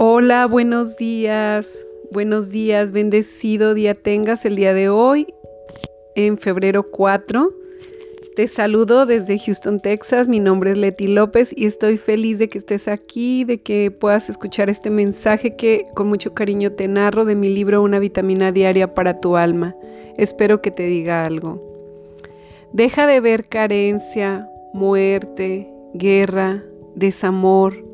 Hola, buenos días. Buenos días, bendecido día tengas el día de hoy, en febrero 4. Te saludo desde Houston, Texas. Mi nombre es Leti López y estoy feliz de que estés aquí, de que puedas escuchar este mensaje que con mucho cariño te narro de mi libro Una vitamina diaria para tu alma. Espero que te diga algo. Deja de ver carencia, muerte, guerra, desamor,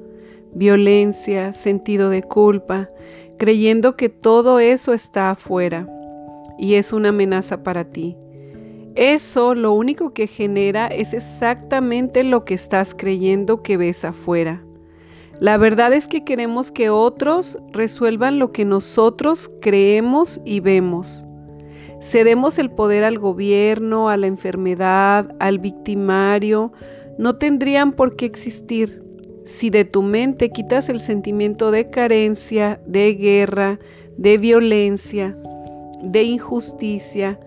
violencia, sentido de culpa, creyendo que todo eso está afuera y es una amenaza para ti. Eso lo único que genera es exactamente lo que estás creyendo que ves afuera. La verdad es que queremos que otros resuelvan lo que nosotros creemos y vemos. Cedemos el poder al gobierno, a la enfermedad, al victimario. No tendrían por qué existir si de tu mente quitas el sentimiento de carencia, de guerra, de violencia, de injusticia,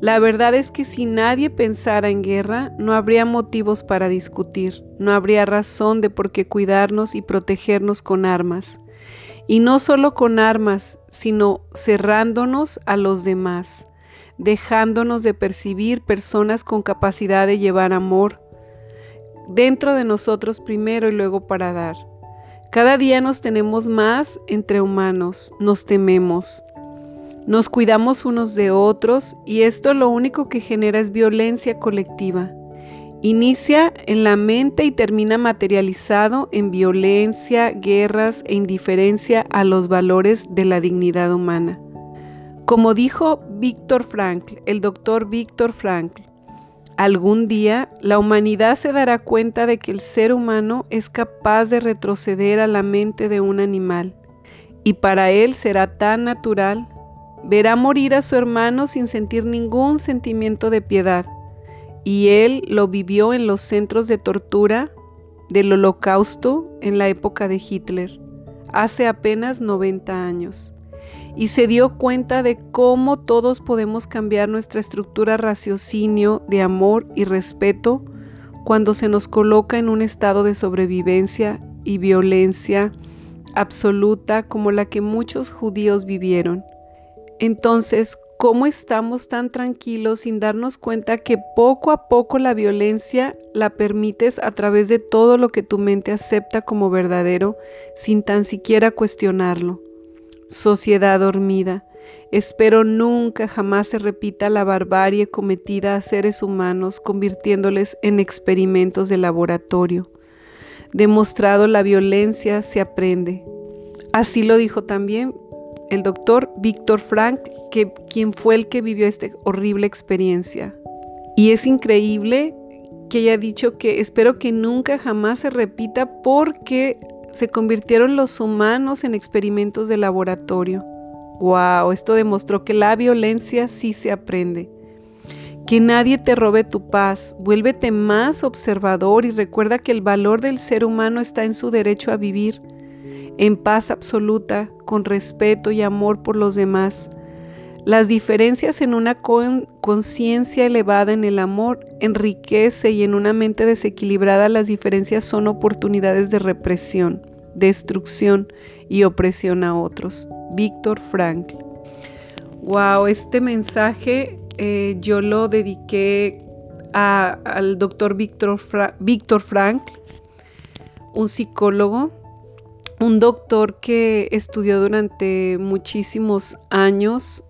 la verdad es que si nadie pensara en guerra, no habría motivos para discutir, no habría razón de por qué cuidarnos y protegernos con armas. Y no solo con armas, sino cerrándonos a los demás, dejándonos de percibir personas con capacidad de llevar amor, dentro de nosotros primero y luego para dar. Cada día nos tenemos más entre humanos, nos tememos, nos cuidamos unos de otros y esto lo único que genera es violencia colectiva. Inicia en la mente y termina materializado en violencia, guerras e indiferencia a los valores de la dignidad humana. Como dijo Víctor Frankl, el doctor Víctor Frankl, Algún día la humanidad se dará cuenta de que el ser humano es capaz de retroceder a la mente de un animal. Y para él será tan natural. Verá morir a su hermano sin sentir ningún sentimiento de piedad. Y él lo vivió en los centros de tortura del holocausto en la época de Hitler, hace apenas 90 años y se dio cuenta de cómo todos podemos cambiar nuestra estructura raciocinio de amor y respeto cuando se nos coloca en un estado de sobrevivencia y violencia absoluta como la que muchos judíos vivieron. Entonces, ¿cómo estamos tan tranquilos sin darnos cuenta que poco a poco la violencia la permites a través de todo lo que tu mente acepta como verdadero sin tan siquiera cuestionarlo? Sociedad dormida. Espero nunca jamás se repita la barbarie cometida a seres humanos convirtiéndoles en experimentos de laboratorio. Demostrado la violencia se aprende. Así lo dijo también el doctor Víctor Frank, que, quien fue el que vivió esta horrible experiencia. Y es increíble que haya dicho que espero que nunca jamás se repita porque se convirtieron los humanos en experimentos de laboratorio. ¡Wow! Esto demostró que la violencia sí se aprende. Que nadie te robe tu paz. Vuélvete más observador y recuerda que el valor del ser humano está en su derecho a vivir en paz absoluta, con respeto y amor por los demás. Las diferencias en una conciencia elevada en el amor enriquece y en una mente desequilibrada las diferencias son oportunidades de represión, destrucción y opresión a otros. Víctor Frankl. Wow, este mensaje eh, yo lo dediqué al doctor Víctor Víctor Frankl, un psicólogo, un doctor que estudió durante muchísimos años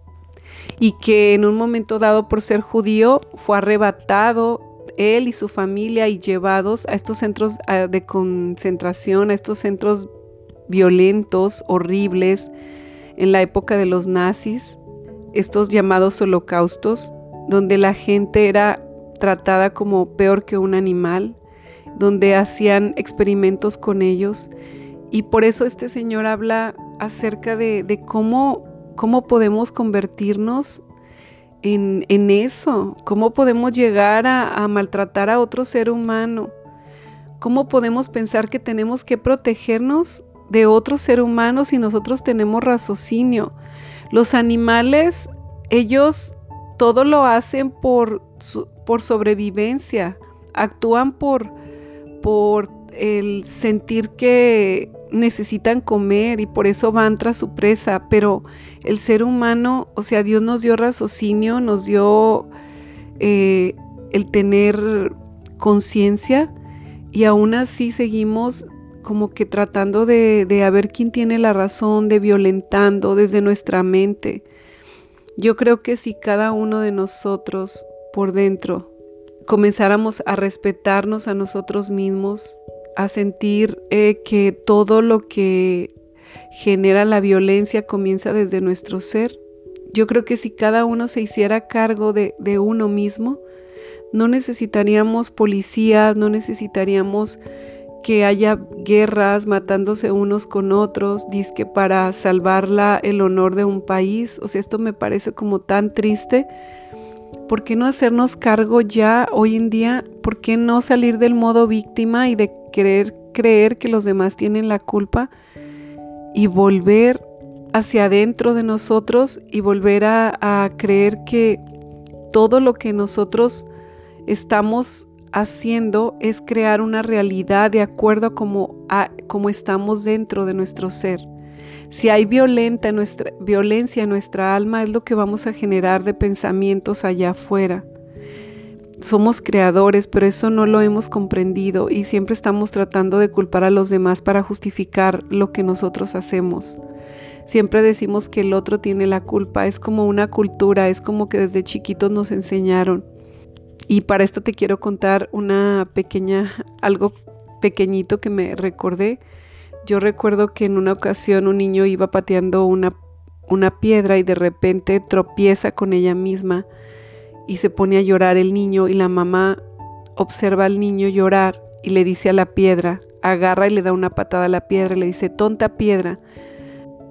y que en un momento dado por ser judío fue arrebatado él y su familia y llevados a estos centros de concentración, a estos centros violentos, horribles, en la época de los nazis, estos llamados holocaustos, donde la gente era tratada como peor que un animal, donde hacían experimentos con ellos. Y por eso este señor habla acerca de cómo ¿Cómo podemos convertirnos en, eso? ¿Cómo podemos llegar a, maltratar a otro ser humano? ¿Cómo podemos pensar que tenemos que protegernos de otro ser humano si nosotros tenemos raciocinio? Los animales, ellos todo lo hacen por, por sobrevivencia, actúan por, por el sentir que necesitan comer y por eso van tras su presa, pero el ser humano, o sea, Dios nos dio raciocinio, nos dio eh, el tener conciencia y aún así seguimos como que tratando de, de ver quién tiene la razón, de violentando desde nuestra mente. Yo creo que si cada uno de nosotros por dentro comenzáramos a respetarnos a nosotros mismos, a sentir eh, que todo lo que genera la violencia comienza desde nuestro ser. Yo creo que si cada uno se hiciera cargo de, uno mismo, no necesitaríamos policías, no necesitaríamos que haya guerras matándose unos con otros, disque para salvar el honor de un país. O sea, esto me parece como tan triste. ¿Por qué no hacernos cargo ya hoy en día? ¿Por qué no salir del modo víctima y de querer creer que los demás tienen la culpa y volver hacia adentro de nosotros y volver a, a creer que todo lo que nosotros estamos haciendo es crear una realidad de acuerdo a como, estamos dentro de nuestro ser. Si hay violenta nuestra, violencia en nuestra alma, es lo que vamos a generar de pensamientos allá afuera. Somos creadores, pero eso no lo hemos comprendido y siempre estamos tratando de culpar a los demás para justificar lo que nosotros hacemos. Siempre decimos que el otro tiene la culpa, es como una cultura, es como que desde chiquitos nos enseñaron. Y para esto te quiero contar una pequeña, algo pequeñito que me recordé. Yo recuerdo que en una ocasión un niño iba pateando una, una piedra y de repente tropieza con ella misma y se pone a llorar el niño y la mamá observa al niño llorar y le dice a la piedra, agarra y le da una patada a la piedra y le dice, tonta piedra,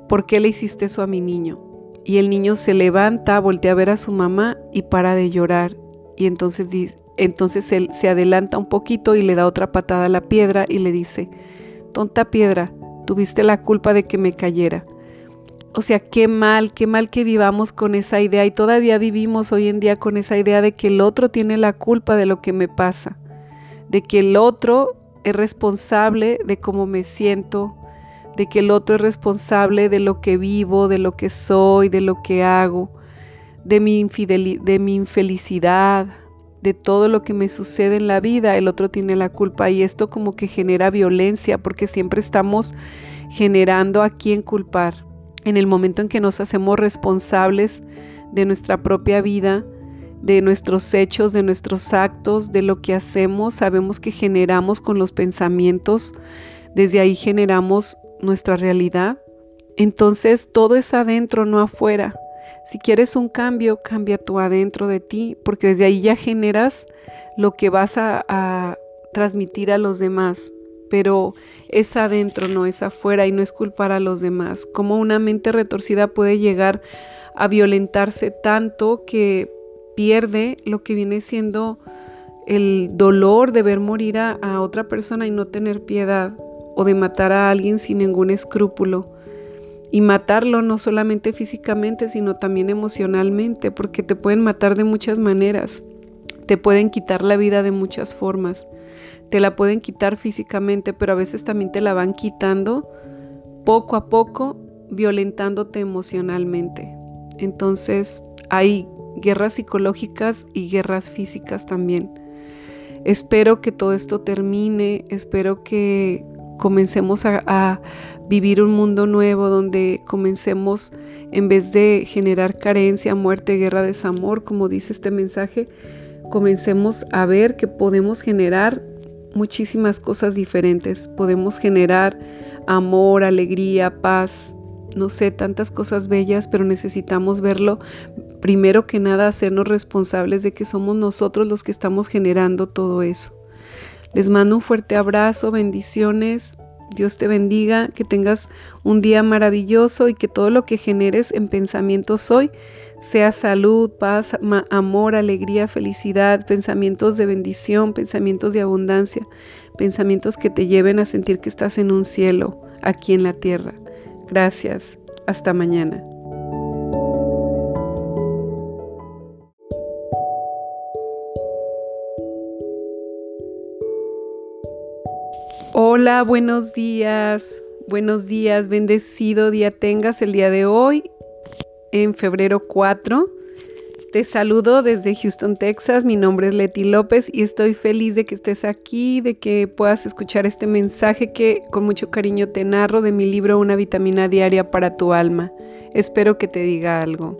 ¿por qué le hiciste eso a mi niño? Y el niño se levanta, voltea a ver a su mamá y para de llorar y entonces, entonces él se adelanta un poquito y le da otra patada a la piedra y le dice, tonta piedra, tuviste la culpa de que me cayera. O sea, qué mal, qué mal que vivamos con esa idea y todavía vivimos hoy en día con esa idea de que el otro tiene la culpa de lo que me pasa, de que el otro es responsable de cómo me siento, de que el otro es responsable de lo que vivo, de lo que soy, de lo que hago de mi, de mi infelicidad, de todo lo que me sucede en la vida, el otro tiene la culpa y esto como que genera violencia porque siempre estamos generando a quién culpar. En el momento en que nos hacemos responsables de nuestra propia vida, de nuestros hechos, de nuestros actos, de lo que hacemos, sabemos que generamos con los pensamientos, desde ahí generamos nuestra realidad. Entonces todo es adentro, no afuera. Si quieres un cambio, cambia tú adentro de ti, porque desde ahí ya generas lo que vas a, transmitir a los demás. Pero es adentro, no es afuera y no es culpar a los demás. Como una mente retorcida puede llegar a violentarse tanto que pierde lo que viene siendo el dolor de ver morir a, a, otra persona y no tener piedad o de matar a alguien sin ningún escrúpulo y matarlo no solamente físicamente, sino también emocionalmente, porque te pueden matar de muchas maneras, te pueden quitar la vida de muchas formas, te la pueden quitar físicamente, pero a veces también te la van quitando poco a poco, violentándote emocionalmente. Entonces hay guerras psicológicas y guerras físicas también. Espero que todo esto termine, espero que comencemos a, vivir un mundo nuevo donde comencemos, en vez de generar carencia, muerte, guerra, desamor, como dice este mensaje, comencemos a ver que podemos generar muchísimas cosas diferentes. Podemos generar amor, alegría, paz, no sé, tantas cosas bellas, pero necesitamos verlo. Primero que nada, hacernos responsables de que somos nosotros los que estamos generando todo eso. Les mando un fuerte abrazo, bendiciones. Dios te bendiga, que tengas un día maravilloso y que todo lo que generes en pensamientos hoy sea salud, paz, amor, alegría, felicidad, pensamientos de bendición, pensamientos de abundancia, pensamientos que te lleven a sentir que estás en un cielo aquí en la tierra. Gracias. Hasta mañana. Hola, buenos días. Buenos días, bendecido día tengas el día de hoy, en febrero 4. Te saludo desde Houston, Texas. Mi nombre es Leti López y estoy feliz de que estés aquí, de que puedas escuchar este mensaje que con mucho cariño te narro de mi libro Una vitamina diaria para tu alma. Espero que te diga algo.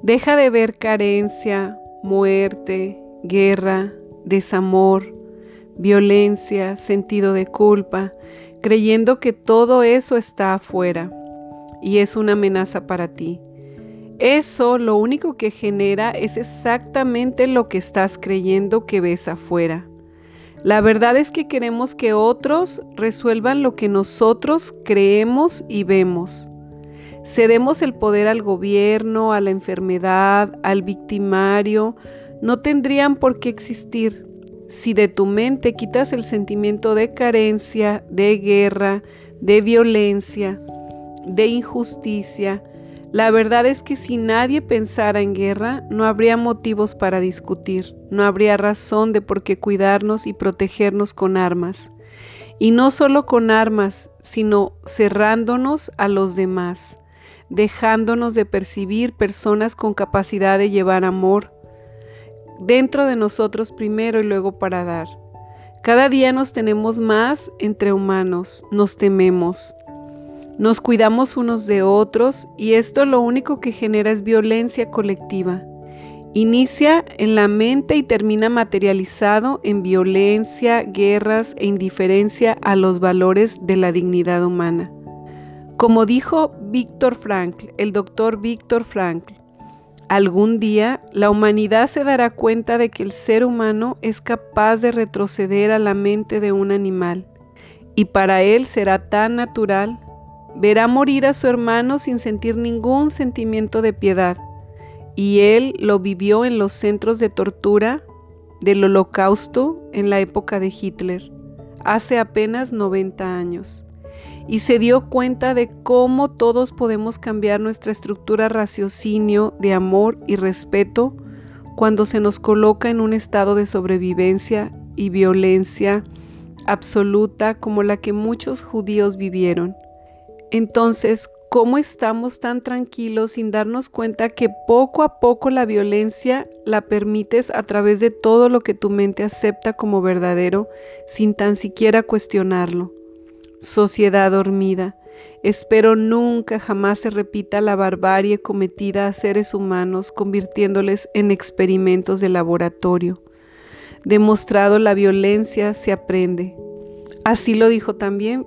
Deja de ver carencia, muerte, guerra, desamor, violencia, sentido de culpa, creyendo que todo eso está afuera y es una amenaza para ti. Eso lo único que genera es exactamente lo que estás creyendo que ves afuera. La verdad es que queremos que otros resuelvan lo que nosotros creemos y vemos. Cedemos el poder al gobierno, a la enfermedad, al victimario. No tendrían por qué existir si de tu mente quitas el sentimiento de carencia, de guerra, de violencia, de injusticia, la verdad es que si nadie pensara en guerra, no habría motivos para discutir, no habría razón de por qué cuidarnos y protegernos con armas. Y no solo con armas, sino cerrándonos a los demás, dejándonos de percibir personas con capacidad de llevar amor dentro de nosotros primero y luego para dar. Cada día nos tenemos más entre humanos, nos tememos, nos cuidamos unos de otros y esto lo único que genera es violencia colectiva. Inicia en la mente y termina materializado en violencia, guerras e indiferencia a los valores de la dignidad humana. Como dijo Víctor Frankl, el doctor Víctor Frankl, algún día la humanidad se dará cuenta de que el ser humano es capaz de retroceder a la mente de un animal y para él será tan natural verá morir a su hermano sin sentir ningún sentimiento de piedad. Y él lo vivió en los centros de tortura del holocausto en la época de Hitler, hace apenas 90 años. Y se dio cuenta de cómo todos podemos cambiar nuestra estructura raciocinio de amor y respeto cuando se nos coloca en un estado de sobrevivencia y violencia absoluta como la que muchos judíos vivieron. Entonces, ¿cómo estamos tan tranquilos sin darnos cuenta que poco a poco la violencia la permites a través de todo lo que tu mente acepta como verdadero sin tan siquiera cuestionarlo? Sociedad dormida. Espero nunca jamás se repita la barbarie cometida a seres humanos convirtiéndoles en experimentos de laboratorio. Demostrado la violencia se aprende. Así lo dijo también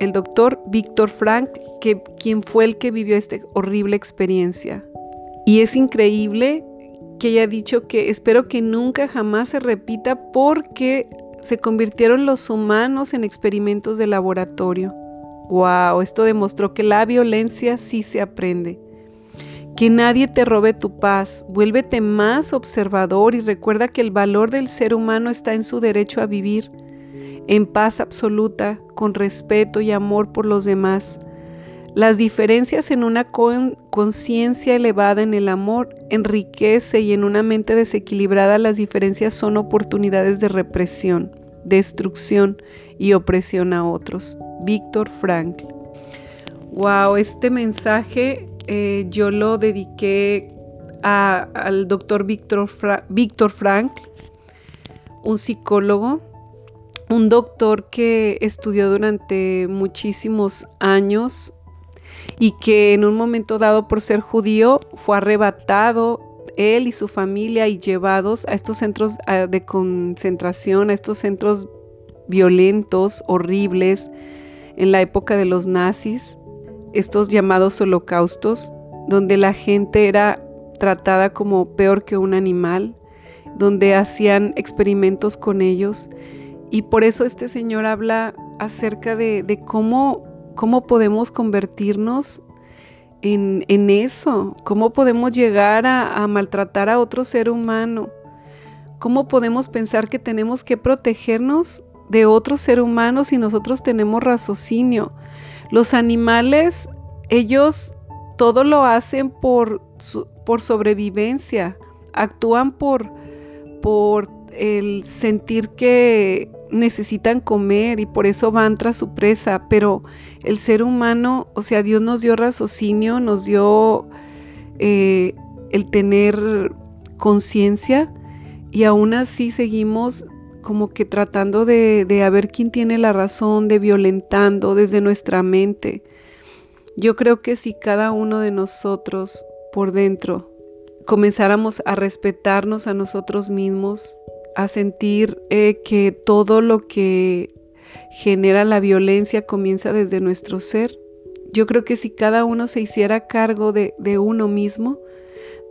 el doctor Víctor Frank, que, quien fue el que vivió esta horrible experiencia. Y es increíble que haya dicho que espero que nunca jamás se repita porque se convirtieron los humanos en experimentos de laboratorio. Wow, esto demostró que la violencia sí se aprende. Que nadie te robe tu paz, vuélvete más observador y recuerda que el valor del ser humano está en su derecho a vivir en paz absoluta, con respeto y amor por los demás. Las diferencias en una conciencia elevada en el amor enriquece y en una mente desequilibrada las diferencias son oportunidades de represión, destrucción y opresión a otros. Víctor Frankl. Wow, este mensaje eh, yo lo dediqué al doctor Víctor Frankl, un psicólogo un doctor que estudió durante muchísimos años y que en un momento dado por ser judío fue arrebatado él y su familia y llevados a estos centros de concentración, a estos centros violentos, horribles, en la época de los nazis, estos llamados holocaustos, donde la gente era tratada como peor que un animal, donde hacían experimentos con ellos. Y por eso este Señor habla acerca de, cómo, cómo podemos convertirnos en, eso, cómo podemos llegar a, maltratar a otro ser humano, cómo podemos pensar que tenemos que protegernos de otro ser humano si nosotros tenemos raciocinio. Los animales, ellos todo lo hacen por, por sobrevivencia, actúan por, por el sentir que necesitan comer y por eso van tras su presa, pero el ser humano, o sea, Dios nos dio raciocinio, nos dio eh, el tener conciencia y aún así seguimos como que tratando de, de ver quién tiene la razón, de violentando desde nuestra mente. Yo creo que si cada uno de nosotros por dentro comenzáramos a respetarnos a nosotros mismos, a sentir eh, que todo lo que genera la violencia comienza desde nuestro ser. Yo creo que si cada uno se hiciera cargo de, uno mismo,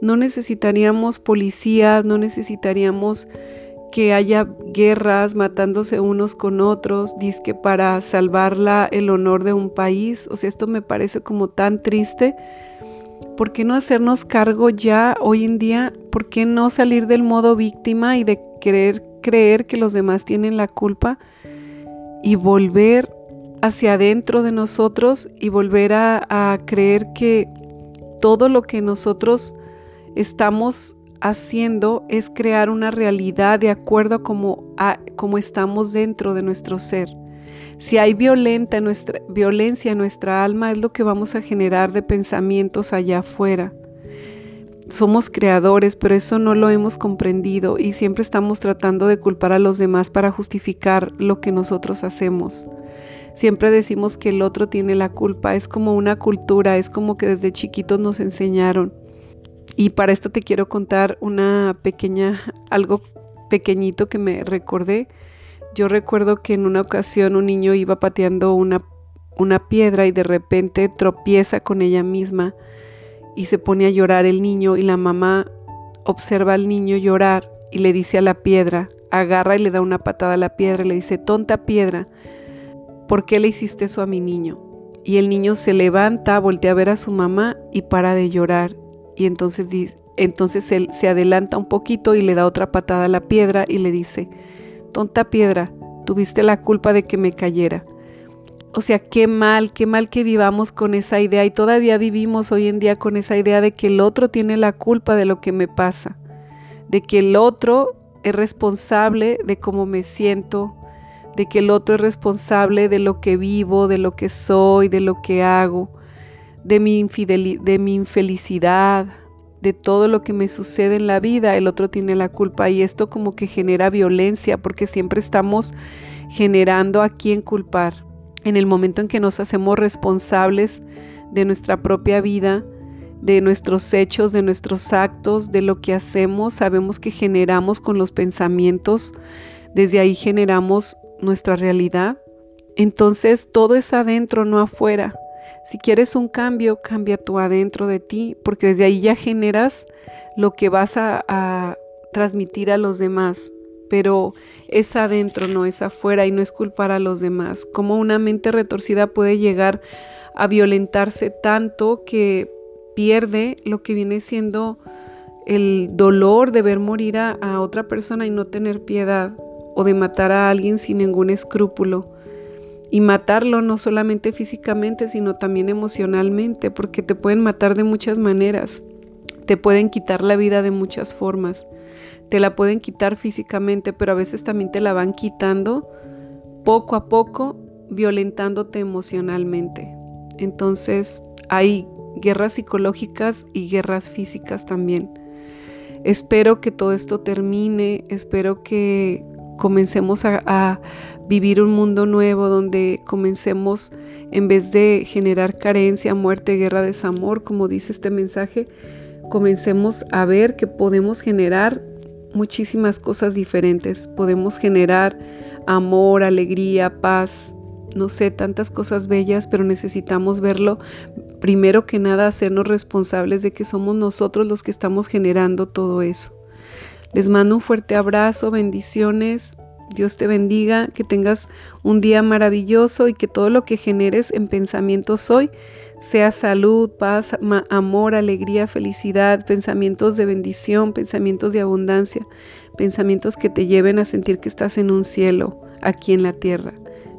no necesitaríamos policías, no necesitaríamos que haya guerras matándose unos con otros, disque para salvar el honor de un país. O sea, esto me parece como tan triste. ¿Por qué no hacernos cargo ya hoy en día? ¿Por qué no salir del modo víctima y de querer creer que los demás tienen la culpa y volver hacia adentro de nosotros y volver a, a creer que todo lo que nosotros estamos haciendo es crear una realidad de acuerdo a como, como estamos dentro de nuestro ser. Si hay violenta nuestra, violencia en nuestra alma, es lo que vamos a generar de pensamientos allá afuera. Somos creadores, pero eso no lo hemos comprendido y siempre estamos tratando de culpar a los demás para justificar lo que nosotros hacemos. Siempre decimos que el otro tiene la culpa, es como una cultura, es como que desde chiquitos nos enseñaron. Y para esto te quiero contar una pequeña, algo pequeñito que me recordé. Yo recuerdo que en una ocasión un niño iba pateando una, una piedra y de repente tropieza con ella misma y se pone a llorar el niño y la mamá observa al niño llorar y le dice a la piedra, agarra y le da una patada a la piedra y le dice, tonta piedra, ¿por qué le hiciste eso a mi niño? Y el niño se levanta, voltea a ver a su mamá y para de llorar y entonces, entonces él se adelanta un poquito y le da otra patada a la piedra y le dice, tonta piedra, tuviste la culpa de que me cayera. O sea, qué mal, qué mal que vivamos con esa idea y todavía vivimos hoy en día con esa idea de que el otro tiene la culpa de lo que me pasa, de que el otro es responsable de cómo me siento, de que el otro es responsable de lo que vivo, de lo que soy, de lo que hago de mi, de mi infelicidad, de todo lo que me sucede en la vida, el otro tiene la culpa y esto como que genera violencia porque siempre estamos generando a quién culpar. En el momento en que nos hacemos responsables de nuestra propia vida, de nuestros hechos, de nuestros actos, de lo que hacemos, sabemos que generamos con los pensamientos, desde ahí generamos nuestra realidad. Entonces todo es adentro, no afuera. Si quieres un cambio, cambia tú adentro de ti, porque desde ahí ya generas lo que vas a, transmitir a los demás. Pero es adentro, no es afuera y no es culpar a los demás. Como una mente retorcida puede llegar a violentarse tanto que pierde lo que viene siendo el dolor de ver morir a otra persona y no tener piedad o de matar a alguien sin ningún escrúpulo y matarlo no solamente físicamente, sino también emocionalmente, porque te pueden matar de muchas maneras, te pueden quitar la vida de muchas formas, te la pueden quitar físicamente, pero a veces también te la van quitando poco a poco, violentándote emocionalmente. Entonces hay guerras psicológicas y guerras físicas también. Espero que todo esto termine, espero que comencemos a, vivir un mundo nuevo donde comencemos, en vez de generar carencia, muerte, guerra, desamor, como dice este mensaje, comencemos a ver que podemos generar muchísimas cosas diferentes. Podemos generar amor, alegría, paz, no sé, tantas cosas bellas, pero necesitamos verlo. Primero que nada, hacernos responsables de que somos nosotros los que estamos generando todo eso. Les mando un fuerte abrazo, bendiciones. Dios te bendiga, que tengas un día maravilloso y que todo lo que generes en pensamientos hoy sea salud, paz, amor, alegría, felicidad, pensamientos de bendición, pensamientos de abundancia, pensamientos que te lleven a sentir que estás en un cielo aquí en la tierra.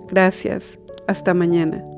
Gracias. Hasta mañana.